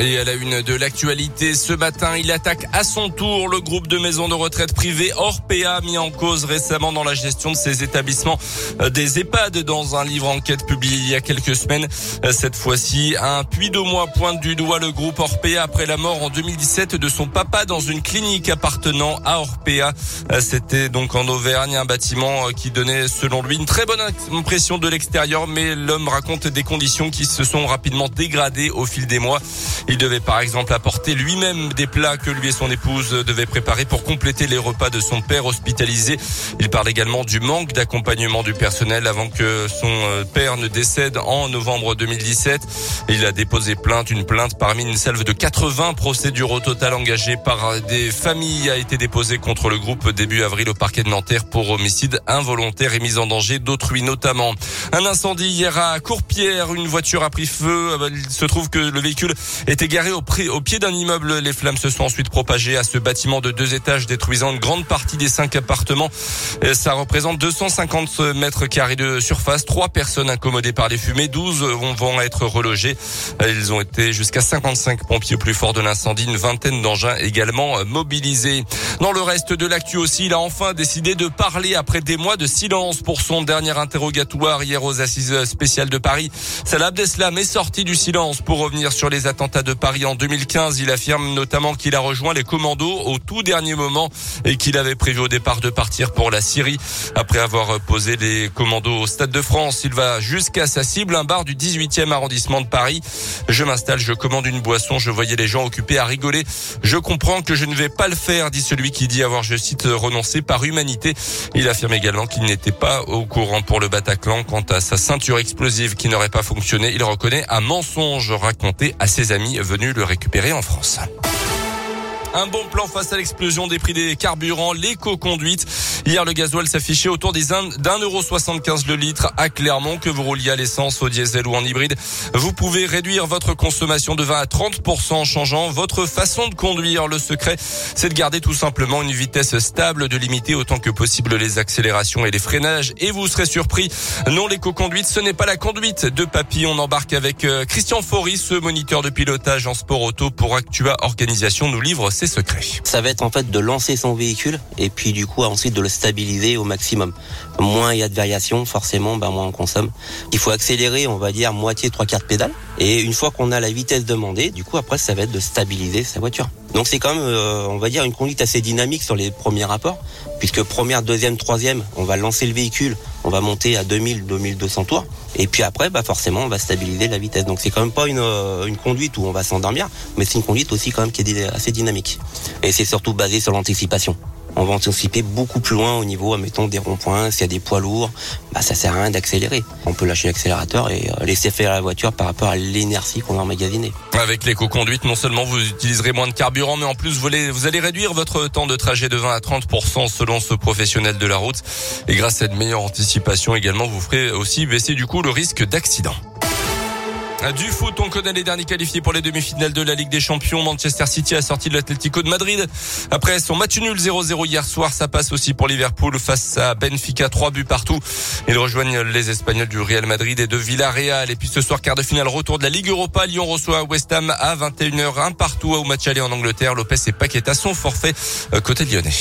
Et à la une de l'actualité, ce matin, il attaque à son tour le groupe de maisons de retraite privées Orpea, mis en cause récemment dans la gestion de ces établissements euh, des EHPAD dans un livre enquête publié il y a quelques semaines. Euh, cette fois-ci, un puits de mois pointe du doigt le groupe Orpea après la mort en 2017 de son papa dans une clinique appartenant à Orpea. Euh, c'était donc en Auvergne, un bâtiment qui donnait selon lui une très bonne impression de l'extérieur, mais l'homme raconte des conditions qui se sont rapidement dégradées au fil des mois. Il devait par exemple apporter lui-même des plats que lui et son épouse devaient préparer pour compléter les repas de son père hospitalisé. Il parle également du manque d'accompagnement du personnel avant que son euh, père ne décède en novembre 2017. Il a déposé plainte, une plainte parmi une salve de 80 procédures au total engagées par des familles a été déposée contre le groupe début avril au parquet de Nanterre pour homicide involontaire et mise en danger d'autrui notamment. Un incendie hier à Courpierre, une voiture a pris feu. Il se trouve que le véhicule est était garé au, pied d'un immeuble. Les flammes se sont ensuite propagées à ce bâtiment de deux étages, détruisant une grande partie des cinq appartements. Ça représente 250 mètres carrés de surface. Trois personnes incommodées par les fumées, 12 vont être relogées. Ils ont été jusqu'à 55 pompiers au plus fort de l'incendie, une vingtaine d'engins également mobilisés. Dans le reste de l'actu aussi, il a enfin décidé de parler après des mois de silence pour son dernier interrogatoire hier aux assises spéciales de Paris. Salah Abdeslam est sorti du silence pour revenir sur les attentats de Paris en 2015. Il affirme notamment qu'il a rejoint les commandos au tout dernier moment et qu'il avait prévu au départ de partir pour la Syrie. Après avoir posé les commandos au Stade de France, il va jusqu'à sa cible, un bar du 18e arrondissement de Paris. Je m'installe, je commande une boisson, je voyais les gens occupés à rigoler. Je comprends que je ne vais pas le faire, dit celui qui dit avoir, je cite, renoncé par humanité. Il affirme également qu'il n'était pas au courant pour le Bataclan quant à sa ceinture explosive qui n'aurait pas fonctionné. Il reconnaît un mensonge raconté à ses amis venu le récupérer en France. Un bon plan face à l'explosion des prix des carburants, l'éco-conduite. Hier, le gasoil s'affichait autour des d'un euro 75 le litre à Clermont. Que vous rouliez à l'essence, au diesel ou en hybride, vous pouvez réduire votre consommation de 20 à 30% en changeant votre façon de conduire. Le secret, c'est de garder tout simplement une vitesse stable, de limiter autant que possible les accélérations et les freinages. Et vous serez surpris. Non, l'éco-conduite, ce n'est pas la conduite de papy. On embarque avec euh, Christian Faury, ce moniteur de pilotage en sport auto pour Actua Organisation, nous livre ses secrets. Ça va être en fait de lancer son véhicule et puis du coup ensuite de le stabiliser au maximum. Moins il y a de variations, forcément, ben moins on consomme. Il faut accélérer, on va dire moitié trois quarts de pédale. Et une fois qu'on a la vitesse demandée, du coup après ça va être de stabiliser sa voiture. Donc c'est quand même, euh, on va dire, une conduite assez dynamique sur les premiers rapports, puisque première, deuxième, troisième, on va lancer le véhicule, on va monter à 2000, 2200 tours, et puis après, bah forcément, on va stabiliser la vitesse. Donc c'est quand même pas une, euh, une conduite où on va s'endormir, mais c'est une conduite aussi quand même qui est assez dynamique. Et c'est surtout basé sur l'anticipation on va anticiper beaucoup plus loin au niveau, admettons, des ronds-points. S'il y a des poids lourds, bah, ça sert à rien d'accélérer. On peut lâcher l'accélérateur et euh, laisser faire la voiture par rapport à l'énergie qu'on a emmagasinée. Avec l'éco-conduite, non seulement vous utiliserez moins de carburant, mais en plus vous allez, vous allez réduire votre temps de trajet de 20 à 30% selon ce professionnel de la route. Et grâce à une meilleure anticipation également, vous ferez aussi baisser du coup le risque d'accident. Du foot, on connaît les derniers qualifiés pour les demi-finales de la Ligue des Champions. Manchester City a sorti de l'Atlético de Madrid. Après son match nul 0-0 hier soir, ça passe aussi pour Liverpool face à Benfica, trois buts partout. Ils rejoignent les Espagnols du Real Madrid et de Villarreal. Et puis ce soir, quart de finale, retour de la Ligue Europa. Lyon reçoit West Ham à 21h, un partout au match aller en Angleterre. Lopez et Paqueta sont forfaits euh, côté lyonnais.